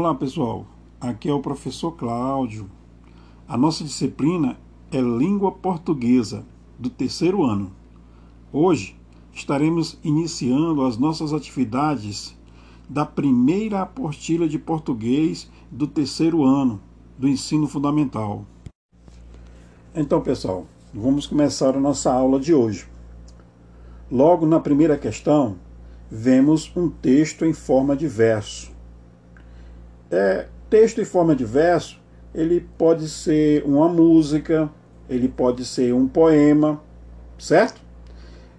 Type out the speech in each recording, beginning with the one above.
Olá pessoal, aqui é o professor Cláudio. A nossa disciplina é Língua Portuguesa, do terceiro ano. Hoje estaremos iniciando as nossas atividades da primeira apostila de português do terceiro ano do ensino fundamental. Então, pessoal, vamos começar a nossa aula de hoje. Logo na primeira questão, vemos um texto em forma de verso é, texto em forma de verso, ele pode ser uma música, ele pode ser um poema, certo?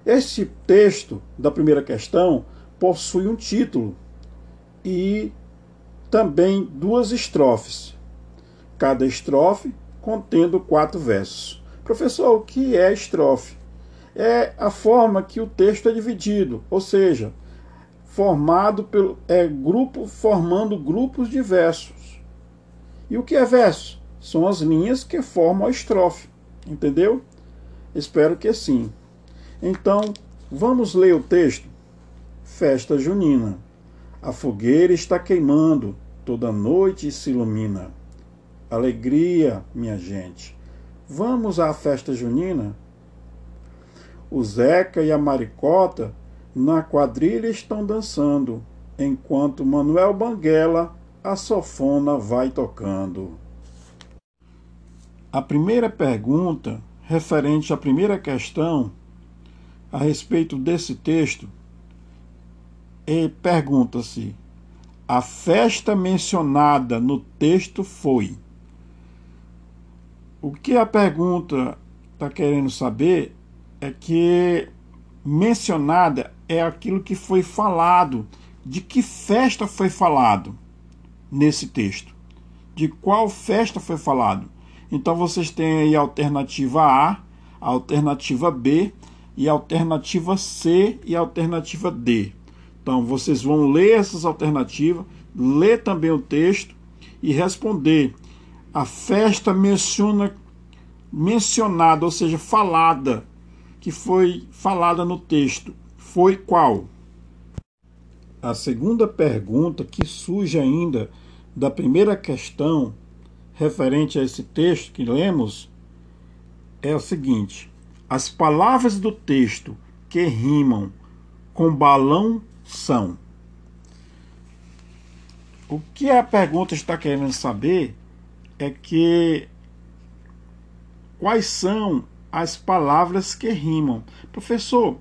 Este texto da primeira questão possui um título e também duas estrofes, cada estrofe contendo quatro versos. Professor, o que é estrofe? É a forma que o texto é dividido, ou seja, formado pelo é grupo formando grupos de versos. E o que é verso? São as linhas que formam a estrofe. Entendeu? Espero que sim. Então, vamos ler o texto. Festa junina. A fogueira está queimando, toda noite se ilumina. Alegria, minha gente. Vamos à festa junina? O Zeca e a Maricota na quadrilha estão dançando, enquanto Manuel Banguela a sofona vai tocando. A primeira pergunta, referente à primeira questão, a respeito desse texto, é, pergunta-se: a festa mencionada no texto foi. O que a pergunta está querendo saber é que mencionada é aquilo que foi falado. De que festa foi falado nesse texto? De qual festa foi falado? Então vocês têm aí a alternativa A, a alternativa B e a alternativa C e a alternativa D. Então vocês vão ler essas alternativas, ler também o texto e responder. A festa menciona mencionada, ou seja, falada, que foi falada no texto foi qual? A segunda pergunta que surge ainda da primeira questão referente a esse texto que lemos é o seguinte: as palavras do texto que rimam com balão são. O que a pergunta está querendo saber é que quais são as palavras que rimam. Professor,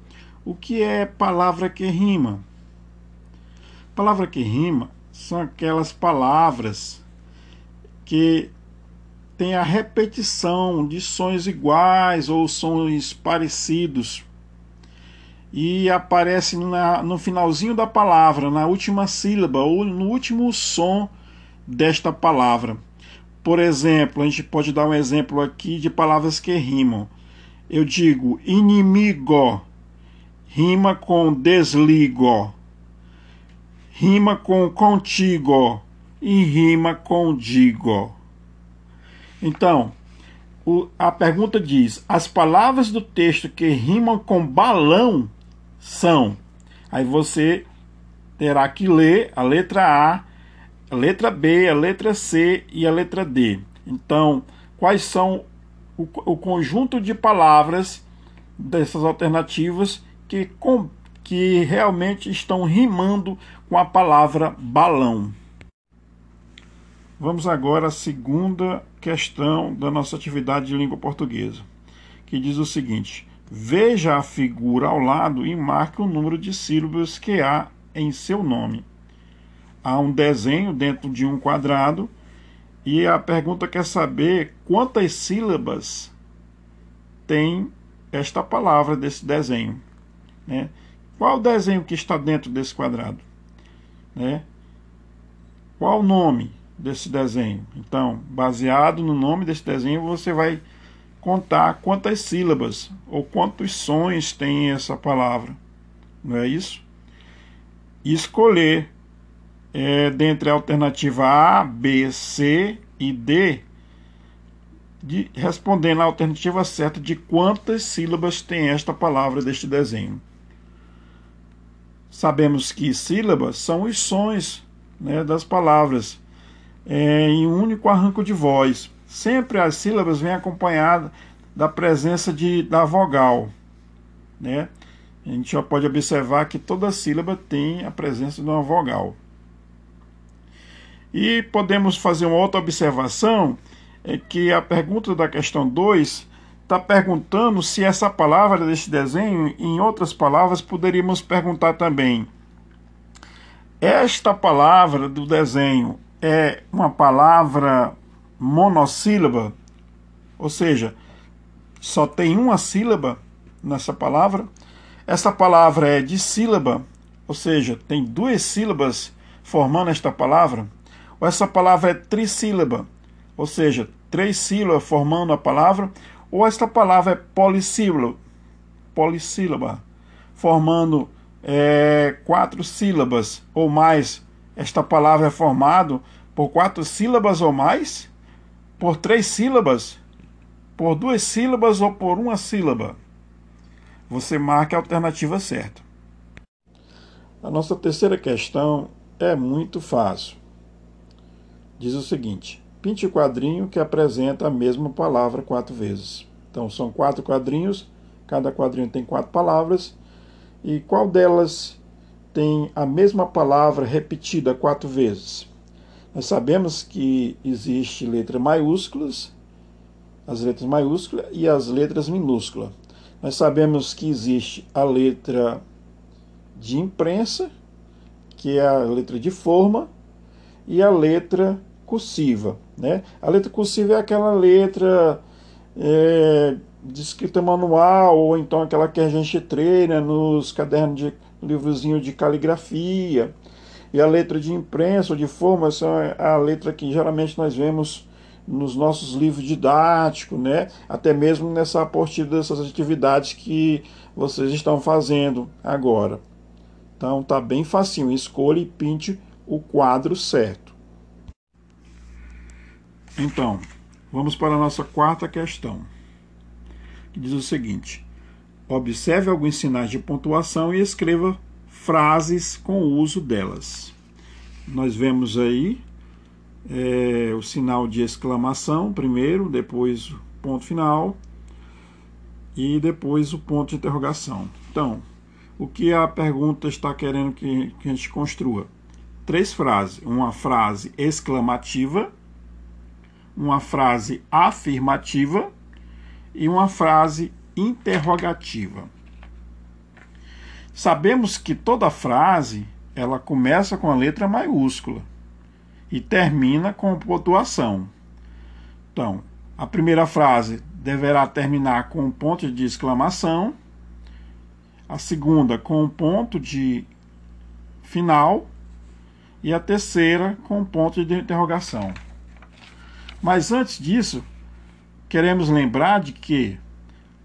o que é palavra que rima? Palavra que rima são aquelas palavras que têm a repetição de sons iguais ou sons parecidos e aparece na, no finalzinho da palavra, na última sílaba ou no último som desta palavra. Por exemplo, a gente pode dar um exemplo aqui de palavras que rimam. Eu digo inimigo, rima com desligo, rima com contigo e rima com digo. Então, o, a pergunta diz: as palavras do texto que rimam com balão são. Aí você terá que ler a letra A, a letra B, a letra C e a letra D. Então, quais são o, o conjunto de palavras dessas alternativas que, com, que realmente estão rimando com a palavra balão. Vamos agora à segunda questão da nossa atividade de língua portuguesa, que diz o seguinte: veja a figura ao lado e marque o número de sílabas que há em seu nome. Há um desenho dentro de um quadrado e a pergunta quer saber quantas sílabas tem esta palavra desse desenho. Né? Qual o desenho que está dentro desse quadrado? Né? Qual o nome desse desenho? Então, baseado no nome desse desenho, você vai contar quantas sílabas ou quantos sons tem essa palavra. Não é isso? E escolher é, dentre a alternativa A, B, C e D, de, respondendo a alternativa certa de quantas sílabas tem esta palavra deste desenho. Sabemos que sílabas são os sons né, das palavras. é, em um único arranco de voz. Sempre as sílabas vêm acompanhadas da presença de, da vogal. Né? A gente já pode observar que toda sílaba tem a presença de uma vogal. E podemos fazer uma outra observação, é que a pergunta da questão 2 está perguntando se essa palavra desse desenho, em outras palavras, poderíamos perguntar também. Esta palavra do desenho é uma palavra monossílaba, ou seja, só tem uma sílaba nessa palavra. Essa palavra é dissílaba, ou seja, tem duas sílabas formando esta palavra. Ou essa palavra é trissílaba, ou seja, três sílabas formando a palavra. Ou esta palavra é polissílaba, polissílaba formando é, quatro sílabas ou mais. Esta palavra é formada por quatro sílabas ou mais, por três sílabas, por duas sílabas ou por uma sílaba. Você marca a alternativa certa. A nossa terceira questão é muito fácil. Diz o seguinte: pinte o quadrinho que apresenta a mesma palavra quatro vezes. Então são quatro quadrinhos, cada quadrinho tem quatro palavras, e qual delas tem a mesma palavra repetida quatro vezes? Nós sabemos que existe letras maiúsculas, as letras maiúsculas e as letras minúsculas. Nós sabemos que existe a letra de imprensa, que é a letra de forma, e a letra cursiva. Né? A letra cursiva é aquela letra é, de escrita manual, ou então aquela que a gente treina nos cadernos de livrozinho de caligrafia. E a letra de imprensa ou de formação é a letra que geralmente nós vemos nos nossos livros didáticos, né? até mesmo nessa apostila dessas atividades que vocês estão fazendo agora. Então tá bem facinho, escolha e pinte o quadro certo. Então, vamos para a nossa quarta questão, que diz o seguinte: observe alguns sinais de pontuação e escreva frases com o uso delas. Nós vemos aí é, o sinal de exclamação primeiro, depois o ponto final e depois o ponto de interrogação. Então, o que a pergunta está querendo que, que a gente construa? Três frases: uma frase exclamativa, uma frase afirmativa e uma frase interrogativa. Sabemos que toda frase ela começa com a letra maiúscula e termina com pontuação. Então, a primeira frase deverá terminar com um ponto de exclamação, a segunda com um ponto de final e a terceira com um ponto de interrogação. Mas antes disso, queremos lembrar de que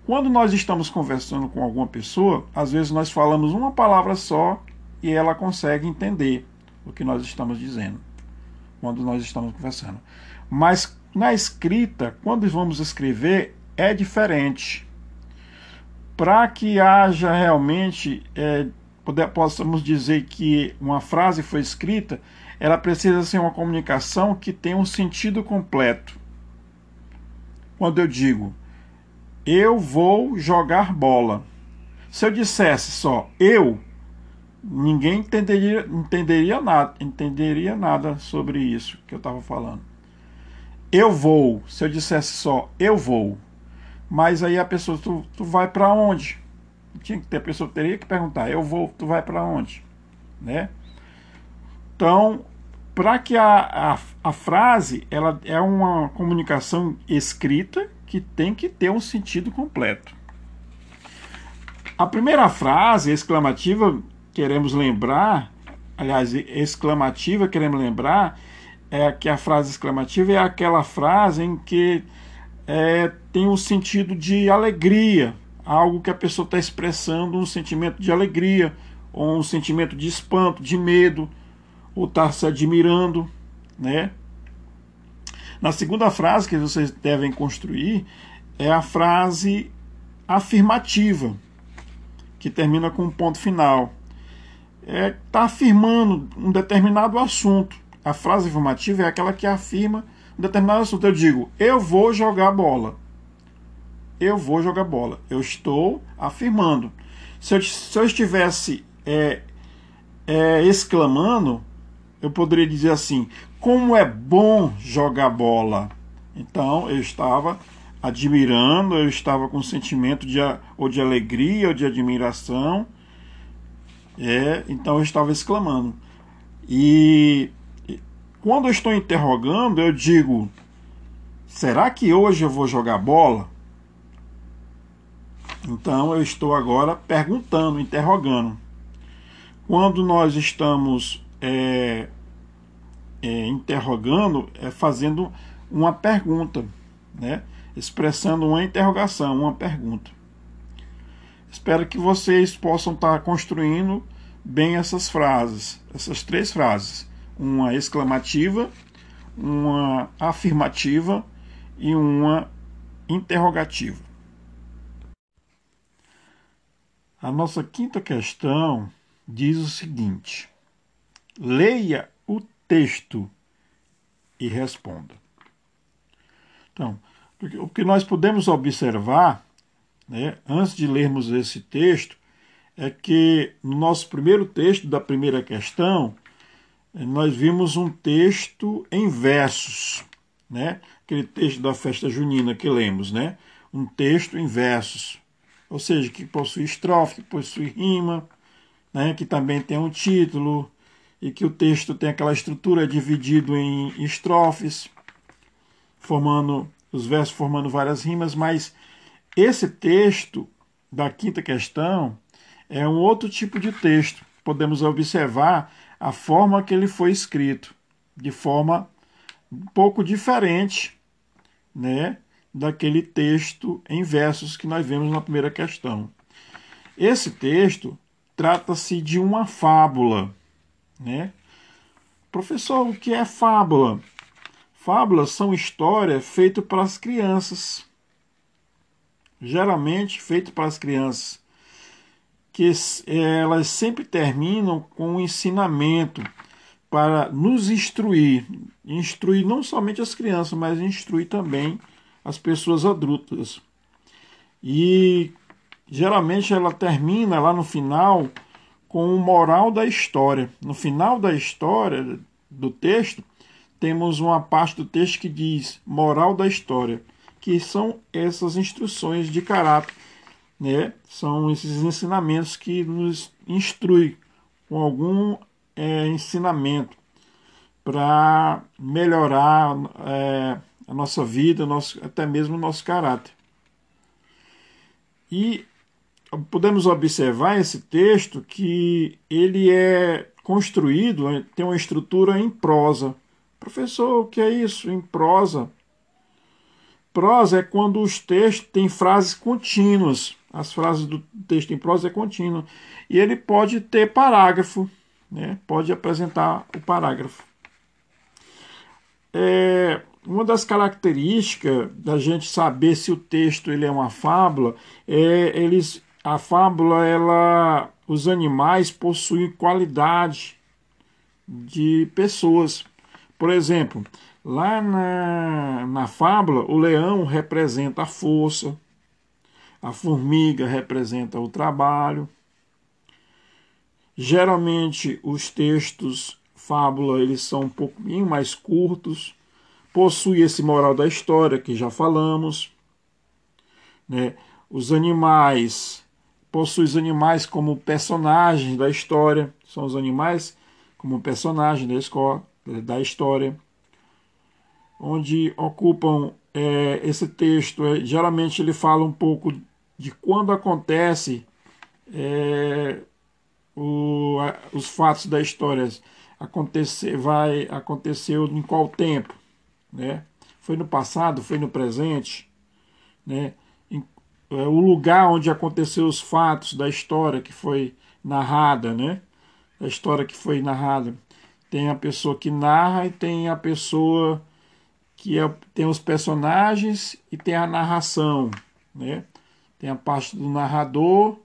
quando nós estamos conversando com alguma pessoa, às vezes nós falamos uma palavra só e ela consegue entender o que nós estamos dizendo quando nós estamos conversando. Mas na escrita, quando vamos escrever, é diferente. Para que haja realmente, é, poder, possamos dizer que uma frase foi escrita, ela precisa ser uma comunicação que tenha um sentido completo. Quando eu digo, eu vou jogar bola. Se eu dissesse só eu, ninguém entenderia, entenderia nada, entenderia nada sobre isso que eu estava falando. Eu vou, se eu dissesse só eu vou, mas aí a pessoa, tu, tu vai para onde? Tinha que ter a pessoa teria que perguntar, eu vou, tu vai para onde, né? Então, para que a, a, a frase ela é uma comunicação escrita que tem que ter um sentido completo. A primeira frase exclamativa, queremos lembrar, aliás, exclamativa, queremos lembrar, é que a frase exclamativa é aquela frase em que é, tem um sentido de alegria, algo que a pessoa está expressando um sentimento de alegria, ou um sentimento de espanto, de medo, ou está se admirando, né? Na segunda frase que vocês devem construir é a frase afirmativa, que termina com um ponto final. É, tá afirmando um determinado assunto. a frase afirmativa é aquela que afirma um determinado assunto. Eu digo, eu vou jogar bola. Eu vou jogar bola. Eu estou afirmando. Se eu, se eu estivesse é, é, exclamando, eu poderia dizer assim: como é bom jogar bola. Então eu estava admirando, eu estava com um sentimento de, ou de alegria ou de admiração. É, então eu estava exclamando. E quando eu estou interrogando, eu digo: será que hoje eu vou jogar bola? Então eu estou agora perguntando, interrogando. Quando nós estamos é, é, interrogando, é fazendo uma pergunta, né? expressando uma interrogação, uma pergunta. Espero que vocês possam estar construindo bem essas frases, essas três frases: uma exclamativa, uma afirmativa e uma interrogativa. A nossa quinta questão diz o seguinte: leia o texto e responda. Então, o que nós podemos observar, né, antes de lermos esse texto, é que no nosso primeiro texto da primeira questão, nós vimos um texto em versos, né? Aquele texto da festa junina que lemos, né? Um texto em versos ou seja, que possui estrofe, que possui rima, né, que também tem um título, e que o texto tem aquela estrutura dividido em estrofes, formando os versos formando várias rimas, mas esse texto da quinta questão é um outro tipo de texto. Podemos observar a forma que ele foi escrito, de forma um pouco diferente, né? daquele texto em versos que nós vemos na primeira questão. Esse texto trata-se de uma fábula. Né? Professor, o que é fábula? Fábulas são histórias feitas para as crianças. Geralmente feitas para as crianças. Que elas sempre terminam com um ensinamento para nos instruir. Instruir não somente as crianças, mas instruir também as pessoas adultas. E geralmente ela termina lá no final com o moral da história. No final da história do texto, temos uma parte do texto que diz moral da história, que são essas instruções de caráter, né? São esses ensinamentos que nos instrui com algum é, ensinamento para melhorar é, a nossa vida, nosso, até mesmo o nosso caráter. E podemos observar esse texto que ele é construído, tem uma estrutura em prosa. Professor, o que é isso? Em prosa? Prosa é quando os textos têm frases contínuas. As frases do texto em prosa é contínua. E ele pode ter parágrafo, né? pode apresentar o parágrafo. É, uma das características da gente saber se o texto ele é uma fábula é eles a fábula ela os animais possuem qualidade de pessoas por exemplo lá na, na fábula o leão representa a força a formiga representa o trabalho geralmente os textos fábula eles são um pouquinho mais curtos possui esse moral da história que já falamos. Né? Os animais, possui os animais como personagens da história, são os animais como personagem da, escola, da história, onde ocupam é, esse texto. É, geralmente ele fala um pouco de quando acontece é, o, os fatos da história acontecer, vai aconteceu em qual tempo né? Foi no passado, foi no presente, né? É, o lugar onde aconteceu os fatos da história que foi narrada, né? A história que foi narrada. Tem a pessoa que narra e tem a pessoa que é, tem os personagens e tem a narração, né? Tem a parte do narrador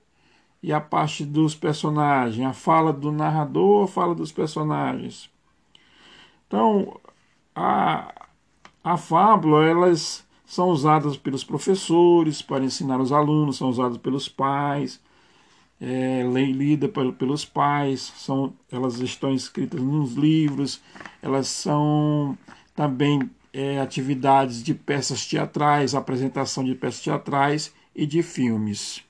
e a parte dos personagens, a fala do narrador, a fala dos personagens. Então, a, a fábula, elas são usadas pelos professores para ensinar os alunos, são usadas pelos pais, é, lida pelos pais, são, elas estão escritas nos livros, elas são também é, atividades de peças teatrais, apresentação de peças teatrais e de filmes.